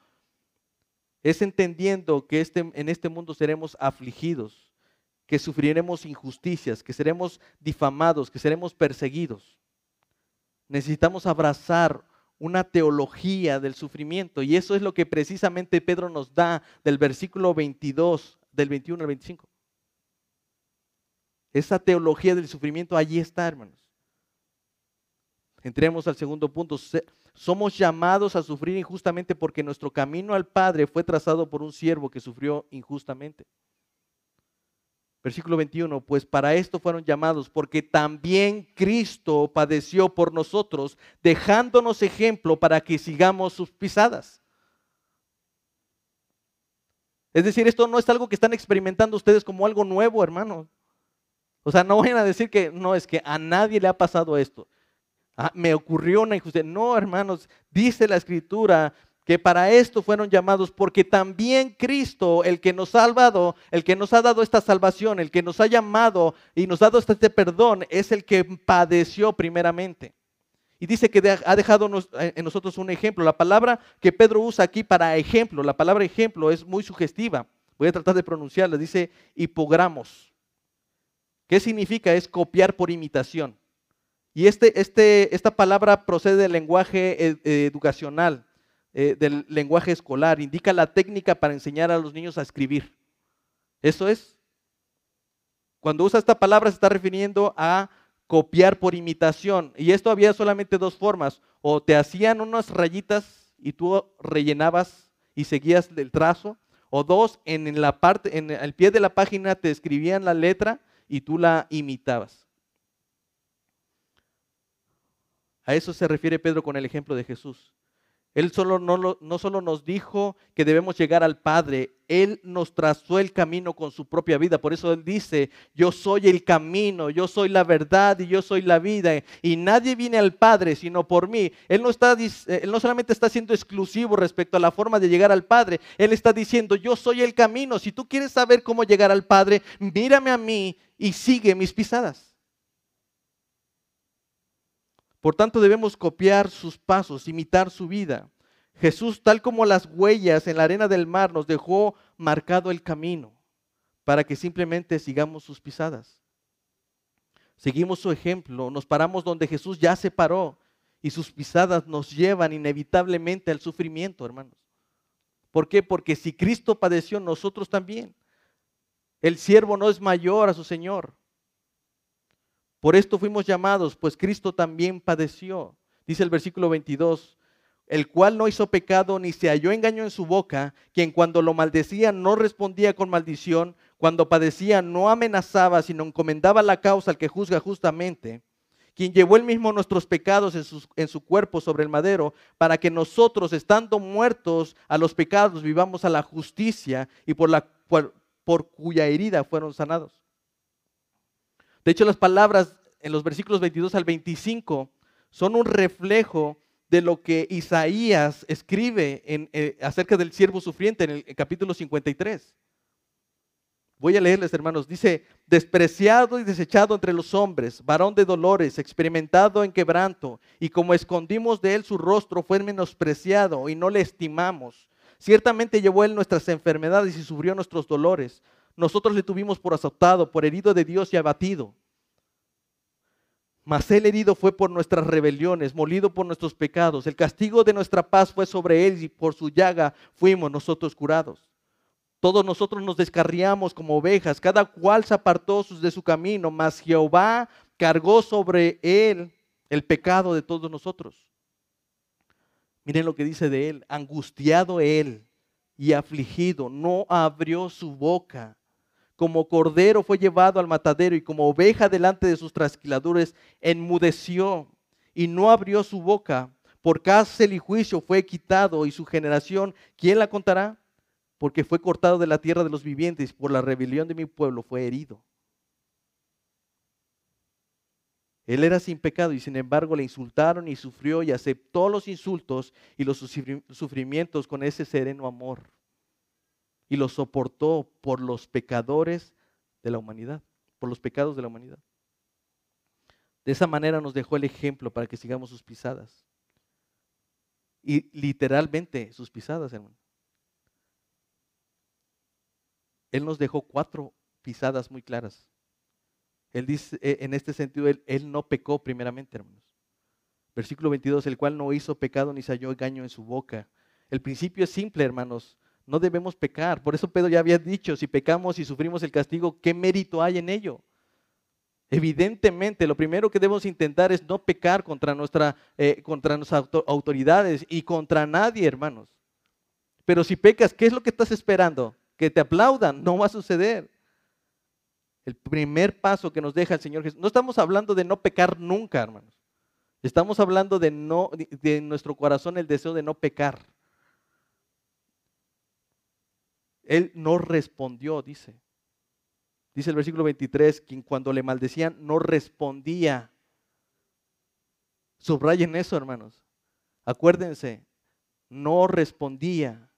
es entendiendo que este, en este mundo seremos afligidos, que sufriremos injusticias, que seremos difamados, que seremos perseguidos. Necesitamos abrazar una teología del sufrimiento y eso es lo que precisamente Pedro nos da del versículo 22, del 21 al 25. Esa teología del sufrimiento allí está, hermanos. Entremos al segundo punto. Somos llamados a sufrir injustamente porque nuestro camino al Padre fue trazado por un siervo que sufrió injustamente. Versículo 21, pues para esto fueron llamados, porque también Cristo padeció por nosotros, dejándonos ejemplo para que sigamos sus pisadas. Es decir, esto no es algo que están experimentando ustedes como algo nuevo, hermano. O sea, no vayan a decir que no, es que a nadie le ha pasado esto. Ah, me ocurrió una injusticia. No, hermanos, dice la escritura que para esto fueron llamados, porque también Cristo, el que nos ha salvado, el que nos ha dado esta salvación, el que nos ha llamado y nos ha dado este perdón, es el que padeció primeramente. Y dice que ha dejado eh, en nosotros un ejemplo. La palabra que Pedro usa aquí para ejemplo, la palabra ejemplo es muy sugestiva. Voy a tratar de pronunciarla. Dice hipogramos. ¿Qué significa? Es copiar por imitación. Y este, este, esta palabra procede del lenguaje eh, educacional, eh, del lenguaje escolar, indica la técnica para enseñar a los niños a escribir. Eso es. Cuando usa esta palabra se está refiriendo a copiar por imitación. Y esto había solamente dos formas. O te hacían unas rayitas y tú rellenabas y seguías el trazo. O dos, en la parte, en el pie de la página te escribían la letra y tú la imitabas. A eso se refiere Pedro con el ejemplo de Jesús. Él solo no, no solo nos dijo que debemos llegar al Padre, Él nos trazó el camino con su propia vida. Por eso Él dice, yo soy el camino, yo soy la verdad y yo soy la vida. Y nadie viene al Padre sino por mí. Él no, está, él no solamente está siendo exclusivo respecto a la forma de llegar al Padre, Él está diciendo, yo soy el camino. Si tú quieres saber cómo llegar al Padre, mírame a mí y sigue mis pisadas. Por tanto, debemos copiar sus pasos, imitar su vida. Jesús, tal como las huellas en la arena del mar, nos dejó marcado el camino para que simplemente sigamos sus pisadas. Seguimos su ejemplo, nos paramos donde Jesús ya se paró y sus pisadas nos llevan inevitablemente al sufrimiento, hermanos. ¿Por qué? Porque si Cristo padeció, nosotros también. El siervo no es mayor a su Señor. Por esto fuimos llamados, pues Cristo también padeció. Dice el versículo 22, el cual no hizo pecado ni se halló engaño en su boca, quien cuando lo maldecía no respondía con maldición, cuando padecía no amenazaba, sino encomendaba la causa al que juzga justamente, quien llevó él mismo nuestros pecados en su, en su cuerpo sobre el madero, para que nosotros, estando muertos a los pecados, vivamos a la justicia y por, la, por cuya herida fueron sanados. De hecho, las palabras en los versículos 22 al 25 son un reflejo de lo que Isaías escribe en, eh, acerca del siervo sufriente en el capítulo 53. Voy a leerles, hermanos. Dice, despreciado y desechado entre los hombres, varón de dolores, experimentado en quebranto, y como escondimos de él su rostro, fue menospreciado y no le estimamos. Ciertamente llevó él nuestras enfermedades y sufrió nuestros dolores nosotros le tuvimos por azotado, por herido de Dios y abatido. Mas el herido fue por nuestras rebeliones, molido por nuestros pecados. El castigo de nuestra paz fue sobre él y por su llaga fuimos nosotros curados. Todos nosotros nos descarriamos como ovejas, cada cual se apartó de su camino, mas Jehová cargó sobre él el pecado de todos nosotros. Miren lo que dice de él, angustiado él y afligido, no abrió su boca como cordero fue llevado al matadero y como oveja delante de sus trasquiladores enmudeció y no abrió su boca. Por cárcel y juicio fue quitado y su generación, ¿quién la contará? Porque fue cortado de la tierra de los vivientes, por la rebelión de mi pueblo fue herido. Él era sin pecado y sin embargo le insultaron y sufrió y aceptó los insultos y los sufrimientos con ese sereno amor. Y los soportó por los pecadores de la humanidad, por los pecados de la humanidad. De esa manera nos dejó el ejemplo para que sigamos sus pisadas. Y literalmente sus pisadas, hermano. Él nos dejó cuatro pisadas muy claras. Él dice, eh, en este sentido, él, él no pecó primeramente, hermanos. Versículo 22, el cual no hizo pecado ni se halló engaño en su boca. El principio es simple, hermanos. No debemos pecar. Por eso Pedro ya había dicho, si pecamos y sufrimos el castigo, ¿qué mérito hay en ello? Evidentemente, lo primero que debemos intentar es no pecar contra, nuestra, eh, contra nuestras autoridades y contra nadie, hermanos. Pero si pecas, ¿qué es lo que estás esperando? Que te aplaudan. No va a suceder. El primer paso que nos deja el Señor Jesús. No estamos hablando de no pecar nunca, hermanos. Estamos hablando de, no, de nuestro corazón el deseo de no pecar. Él no respondió, dice. Dice el versículo 23, quien cuando le maldecían no respondía. Subrayen eso, hermanos. Acuérdense, no respondía.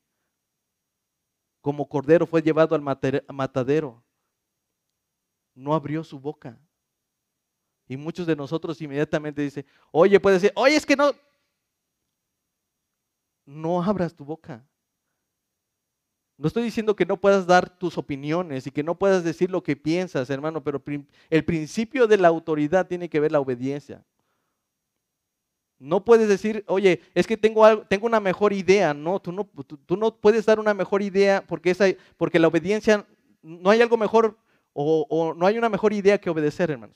Como cordero fue llevado al matadero. No abrió su boca. Y muchos de nosotros inmediatamente dicen, oye, puede decir, oye, es que no. No abras tu boca. No estoy diciendo que no puedas dar tus opiniones y que no puedas decir lo que piensas, hermano, pero el principio de la autoridad tiene que ver la obediencia. No puedes decir, oye, es que tengo, tengo una mejor idea. No tú, no, puedes dar una mejor idea porque, esa, porque la obediencia, no hay algo mejor o, o, no hay una mejor idea que obedecer, hermanos.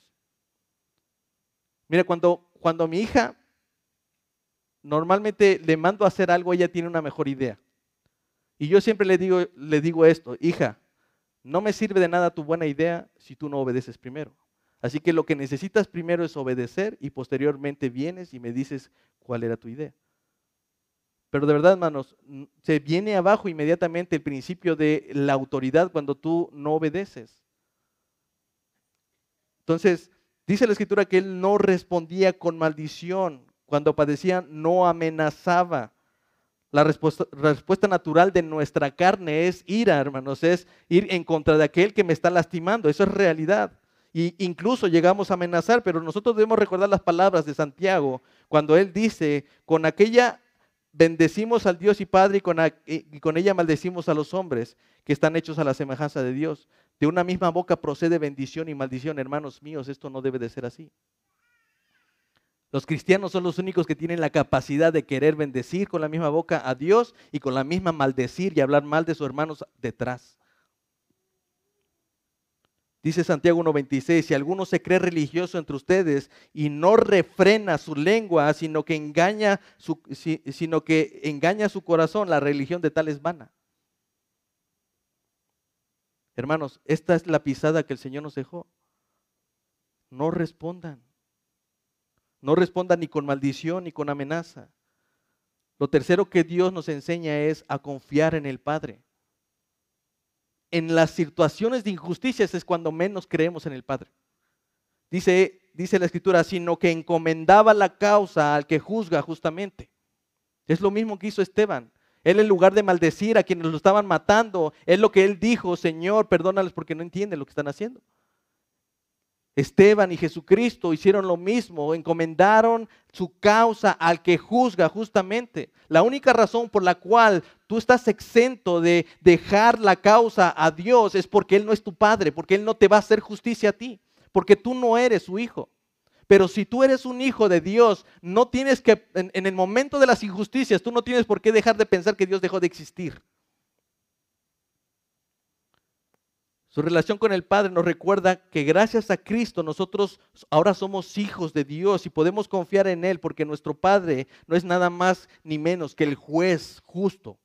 Mira, cuando, cuando mi hija normalmente le mando a hacer algo, ella tiene una mejor idea. Y yo siempre le digo, le digo esto, hija, no me sirve de nada tu buena idea si tú no obedeces primero. Así que lo que necesitas primero es obedecer y posteriormente vienes y me dices cuál era tu idea. Pero de verdad, hermanos, se viene abajo inmediatamente el principio de la autoridad cuando tú no obedeces. Entonces, dice la escritura que él no respondía con maldición. Cuando padecía, no amenazaba. La respuesta, natural de nuestra carne es ira, hermanos, es ir en contra de aquel que me está lastimando. Eso es realidad. Y incluso llegamos a amenazar, pero nosotros debemos recordar las palabras de Santiago cuando él dice, con aquella bendecimos al Dios y Padre y con, y con ella maldecimos a los hombres que están hechos a la semejanza de Dios. De una misma boca procede bendición y maldición, hermanos míos, esto no debe de ser así. Los cristianos son los únicos que tienen la capacidad de querer bendecir con la misma boca a Dios y con la misma maldecir y hablar mal de sus hermanos detrás. Dice Santiago 1.26, si alguno se cree religioso entre ustedes y no refrena su lengua, sino que engaña su, sino que engaña su corazón, la religión de tal es vana. Hermanos, esta es la pisada que el Señor nos dejó. No respondan. No responda ni con maldición ni con amenaza. Lo tercero que Dios nos enseña es a confiar en el Padre. En las situaciones de injusticias es cuando menos creemos en el Padre. Dice, dice la Escritura, sino que encomendaba la causa al que juzga justamente. Es lo mismo que hizo Esteban. Él en lugar de maldecir a quienes lo estaban matando, es lo que él dijo, Señor, perdónales porque no entienden lo que están haciendo. Esteban y Jesucristo hicieron lo mismo, encomendaron su causa al que juzga justamente. La única razón por la cual tú estás exento de dejar la causa a Dios es porque Él no es tu padre, porque Él no te va a hacer justicia a ti, porque tú no eres su hijo. Pero si tú eres un hijo de Dios, no tienes que, en, en el momento de las injusticias, tú no tienes por qué dejar de pensar que Dios dejó de existir. Su relación con el Padre nos recuerda que gracias a Cristo nosotros ahora somos hijos de Dios y podemos confiar en Él porque nuestro Padre no es nada más ni menos que el juez justo.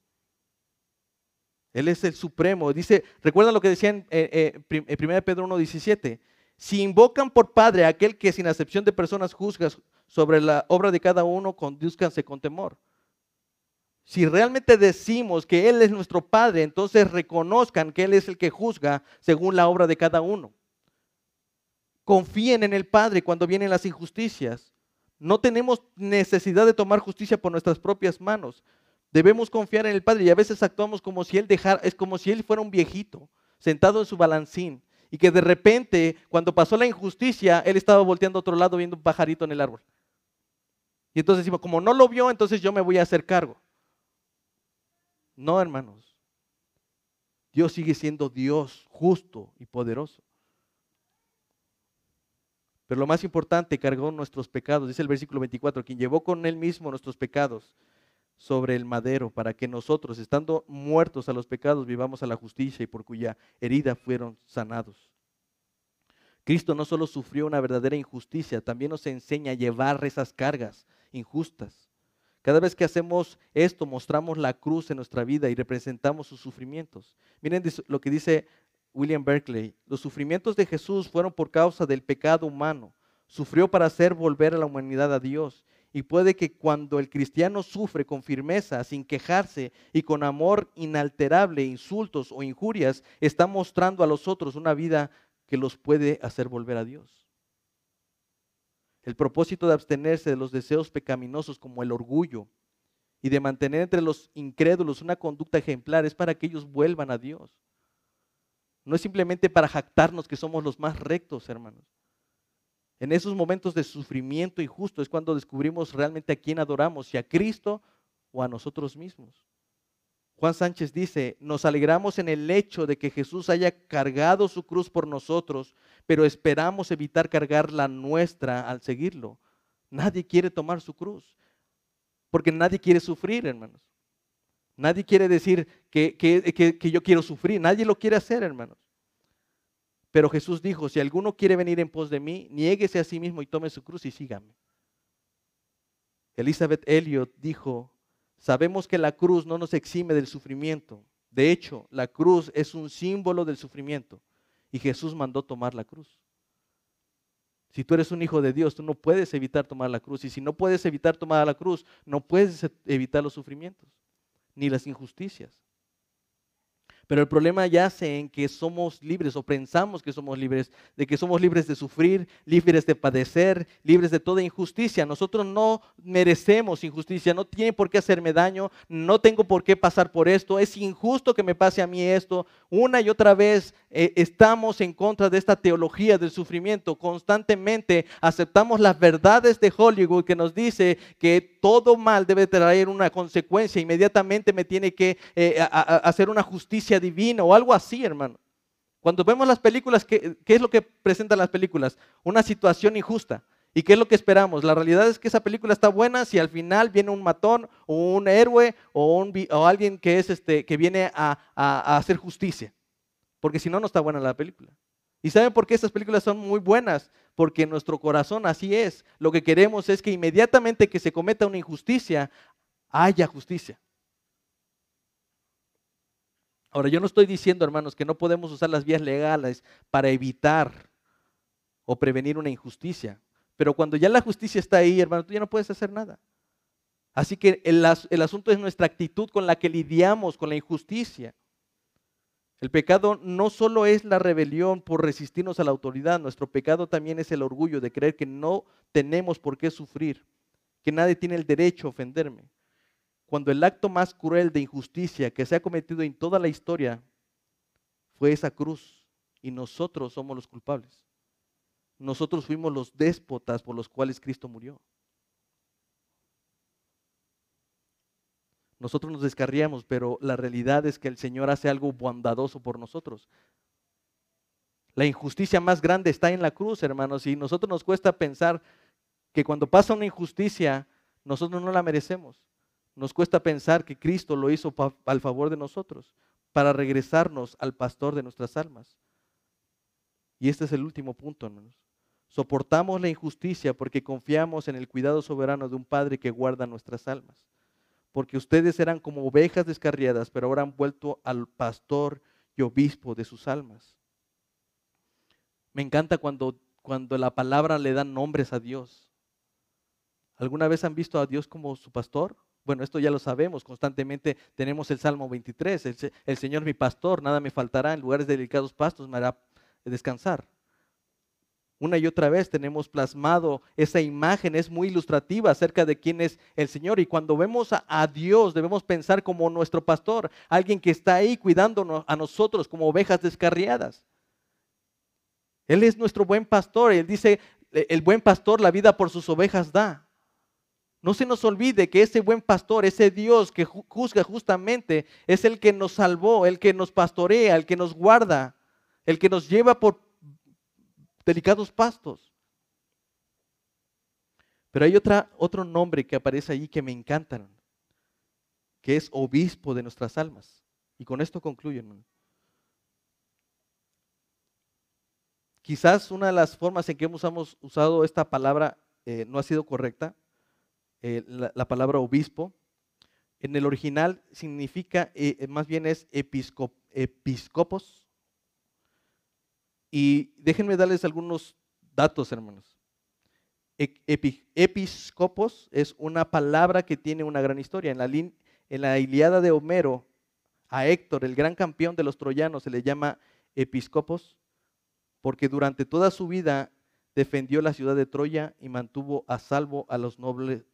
Él es el supremo. Dice, recuerdan lo que decía en, eh, eh, 1 Pedro 1.17. Si invocan por Padre a aquel que sin acepción de personas juzga sobre la obra de cada uno, conduzcanse con temor. Si realmente decimos que Él es nuestro Padre, entonces reconozcan que Él es el que juzga según la obra de cada uno. confíen en el Padre cuando vienen las injusticias. No tenemos necesidad de tomar justicia por nuestras propias manos. Debemos confiar en el Padre y a veces actuamos como si él dejara, es como si él fuera un viejito sentado en su balancín y que de repente cuando pasó la injusticia él estaba volteando a otro lado viendo un pajarito en el árbol. Y entonces decimos, como no lo vio, entonces yo me voy a hacer cargo. No, hermanos. Dios sigue siendo Dios justo y poderoso. Pero lo más importante, cargó nuestros pecados, dice el versículo 24, quien llevó con él mismo nuestros pecados sobre el madero, para que nosotros, estando muertos a los pecados, vivamos a la justicia y por cuya herida fueron sanados. Cristo no solo sufrió una verdadera injusticia, también nos enseña a llevar esas cargas injustas. Cada vez que hacemos esto, mostramos la cruz en nuestra vida y representamos sus sufrimientos. Miren lo que dice William Berkeley, los sufrimientos de Jesús fueron por causa del pecado humano. Sufrió para hacer volver a la humanidad a Dios. Y puede que cuando el cristiano sufre con firmeza, sin quejarse y con amor inalterable, insultos o injurias, está mostrando a los otros una vida que los puede hacer volver a Dios. El propósito de abstenerse de los deseos pecaminosos como el orgullo y de mantener entre los incrédulos una conducta ejemplar es para que ellos vuelvan a Dios. No es simplemente para jactarnos que somos los más rectos, hermanos. En esos momentos de sufrimiento injusto es cuando descubrimos realmente a quién adoramos, si a Cristo o a nosotros mismos. Juan Sánchez dice, nos alegramos en el hecho de que Jesús haya cargado su cruz por nosotros, pero esperamos evitar cargar la nuestra al seguirlo. Nadie quiere tomar su cruz, porque nadie quiere sufrir, hermanos. Nadie quiere decir que, que, yo quiero sufrir. Nadie lo quiere hacer, hermanos. Pero Jesús dijo, si alguno quiere venir en pos de mí, niéguese a sí mismo y tome su cruz y sígame. Elizabeth Elliot dijo, sabemos que la cruz no nos exime del sufrimiento. De hecho, la cruz es un símbolo del sufrimiento. Y Jesús mandó tomar la cruz. Si tú eres un hijo de Dios, tú no puedes evitar tomar la cruz. Y si no puedes evitar tomar la cruz, no puedes evitar los sufrimientos ni las injusticias. Pero el problema yace en que somos libres o pensamos que somos libres, de que somos libres de sufrir, libres de padecer, libres de toda injusticia. Nosotros no merecemos injusticia, no tiene por qué hacerme daño, no tengo por qué pasar por esto, es injusto que me pase a mí esto. Una y otra vez eh, estamos en contra de esta teología del sufrimiento. Constantemente aceptamos las verdades de Hollywood que nos dice que todo mal debe traer una consecuencia, inmediatamente me tiene que eh, hacer una justicia divina o algo así, hermano. Cuando vemos las películas, ¿qué, es lo que presentan las películas? Una situación injusta. ¿Y qué es lo que esperamos? La realidad es que esa película está buena si al final viene un matón o un héroe o, un, o alguien que, es este, que viene a, a hacer justicia. Porque si no, no está buena la película. ¿Y saben por qué estas películas son muy buenas? Porque nuestro corazón así es. Lo que queremos es que inmediatamente que se cometa una injusticia, haya justicia. Ahora, yo no estoy diciendo, hermanos, que no podemos usar las vías legales para evitar o prevenir una injusticia. Pero cuando ya la justicia está ahí, hermano, tú ya no puedes hacer nada. Así que el, el asunto es nuestra actitud con la que lidiamos con la injusticia. El pecado no solo es la rebelión por resistirnos a la autoridad, nuestro pecado también es el orgullo de creer que no tenemos por qué sufrir, que nadie tiene el derecho a ofenderme cuando el acto más cruel de injusticia que se ha cometido en toda la historia fue esa cruz y nosotros somos los culpables. Nosotros fuimos los déspotas por los cuales Cristo murió. Nosotros nos descarriamos, pero la realidad es que el Señor hace algo bondadoso por nosotros. La injusticia más grande está en la cruz, hermanos, y nosotros nos cuesta pensar que cuando pasa una injusticia, nosotros no la merecemos. Nos cuesta pensar que Cristo lo hizo al favor de nosotros, para regresarnos al pastor de nuestras almas. Y este es el último punto, hermanos. Soportamos la injusticia porque confiamos en el cuidado soberano de un Padre que guarda nuestras almas. Porque ustedes eran como ovejas descarriadas, pero ahora han vuelto al pastor y obispo de sus almas. Me encanta cuando, cuando la palabra le da nombres a Dios. ¿Alguna vez han visto a Dios como su pastor? Bueno, esto ya lo sabemos, constantemente tenemos el Salmo 23, el, Señor mi pastor, nada me faltará, en lugares de delicados pastos me hará descansar. Una y otra vez tenemos plasmado esa imagen, es muy ilustrativa acerca de quién es el Señor. Y cuando vemos a, Dios, debemos pensar como nuestro pastor, alguien que está ahí cuidándonos a nosotros como ovejas descarriadas. Él es nuestro buen pastor. Él dice, el buen pastor la vida por sus ovejas da. No se nos olvide que ese buen pastor, ese Dios que juzga justamente, es el que nos salvó, el que nos pastorea, el que nos guarda, el que nos lleva por delicados pastos. Pero hay otro nombre que aparece allí que me encantan, que es obispo de nuestras almas. Y con esto concluyo, Quizás una de las formas en que hemos usado esta palabra eh, no ha sido correcta, eh, la, palabra obispo. En el original significa, eh, más bien es episcopos. Y déjenme darles algunos datos, hermanos. episcopos es una palabra que tiene una gran historia. En la, en la Iliada de Homero, a Héctor, el gran campeón de los troyanos, se le llama episcopos, porque durante toda su vida defendió la ciudad de Troya y mantuvo a salvo a los nobles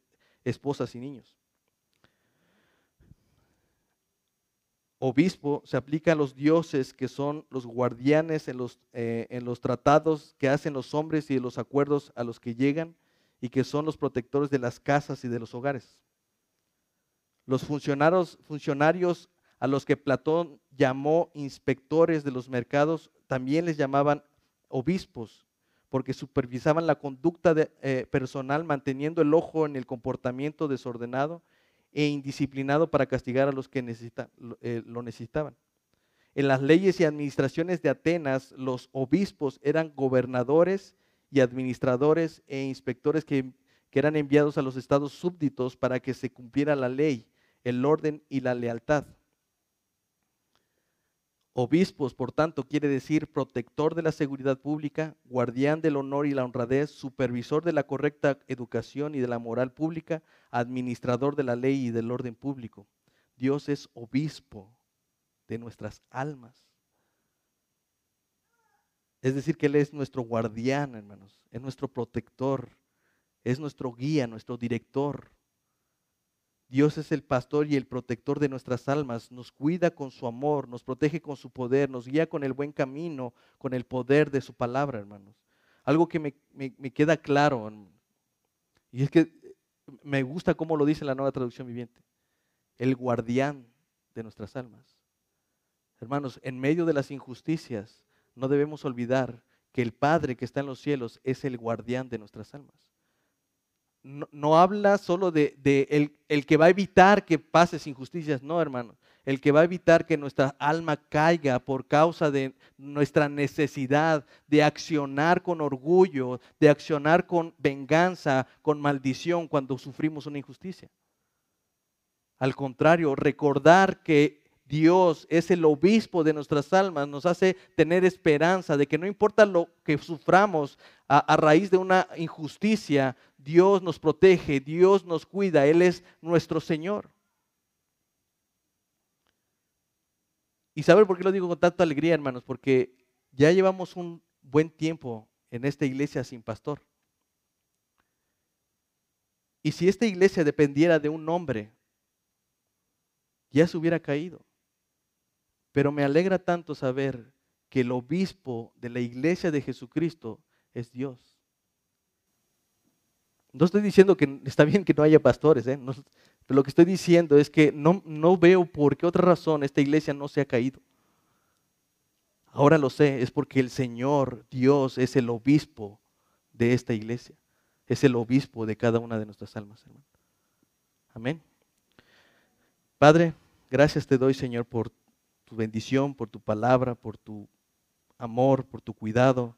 esposas y niños. Obispo se aplica a los dioses que son los guardianes en los, eh, en los tratados que hacen los hombres y los acuerdos a los que llegan y que son los protectores de las casas y de los hogares. Los funcionarios, funcionarios a los que Platón llamó inspectores de los mercados también les llamaban obispos porque supervisaban la conducta eh, personal manteniendo el ojo en el comportamiento desordenado e indisciplinado para castigar a los que eh, lo necesitaban. En las leyes y administraciones de Atenas, los obispos eran gobernadores y administradores e inspectores que eran enviados a los estados súbditos para que se cumpliera la ley, el orden y la lealtad. Obispos, por tanto, quiere decir protector de la seguridad pública, guardián del honor y la honradez, supervisor de la correcta educación y de la moral pública, administrador de la ley y del orden público. Dios es obispo de nuestras almas. Es decir, que Él es nuestro guardián, hermanos, es nuestro protector, es nuestro guía, nuestro director. Dios es el pastor y el protector de nuestras almas, nos cuida con su amor, nos protege con su poder, nos guía con el buen camino, con el poder de su palabra, hermanos. Algo que me, queda claro, y es que me gusta cómo lo dice la nueva traducción viviente, el guardián de nuestras almas. Hermanos, en medio de las injusticias, no debemos olvidar que el Padre que está en los cielos es el guardián de nuestras almas no, habla solo de, el, que va a evitar que pases injusticias, no, hermano. El que va a evitar que nuestra alma caiga por causa de nuestra necesidad de accionar con orgullo, de accionar con venganza, con maldición cuando sufrimos una injusticia. Al contrario, recordar que Dios es el obispo de nuestras almas, nos hace tener esperanza de que no importa lo que suframos a, raíz de una injusticia, Dios nos protege, Dios nos cuida, Él es nuestro Señor. ¿Y saber por qué lo digo con tanta alegría, hermanos? Porque ya llevamos un buen tiempo en esta iglesia sin pastor. Y si esta iglesia dependiera de un hombre, ya se hubiera caído. Pero me alegra tanto saber que el obispo de la iglesia de Jesucristo es Dios. No estoy diciendo que está bien que no haya pastores, ¿eh? pero lo que estoy diciendo es que no, no veo por qué otra razón esta iglesia no se ha caído. Ahora lo sé, es porque el Señor, Dios, es el obispo de esta iglesia. Es el obispo de cada una de nuestras almas, hermano. Amén. Padre, gracias te doy, Señor, por tu bendición, por tu palabra, por tu amor, por tu cuidado,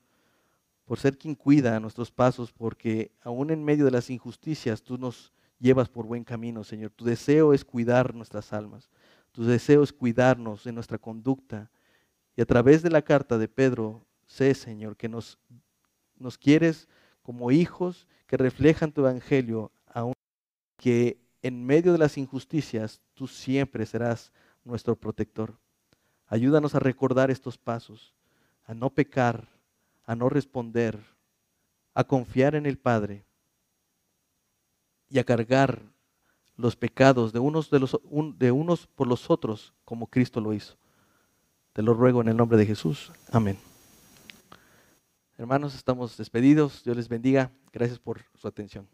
por ser quien cuida nuestros pasos, porque aún en medio de las injusticias tú nos llevas por buen camino, Señor. Tu deseo es cuidar nuestras almas, tu deseo es cuidarnos en nuestra conducta. Y a través de la carta de Pedro, sé, Señor, que nos, nos quieres como hijos que reflejan tu evangelio, aún que en medio de las injusticias tú siempre serás nuestro protector. Ayúdanos a recordar estos pasos, a no pecar, a no responder a confiar en el Padre y a cargar los pecados de unos, de, los, de unos por los otros como Cristo lo hizo. Te lo ruego en el nombre de Jesús. Amén. Hermanos, estamos despedidos. Dios les bendiga. Gracias por su atención.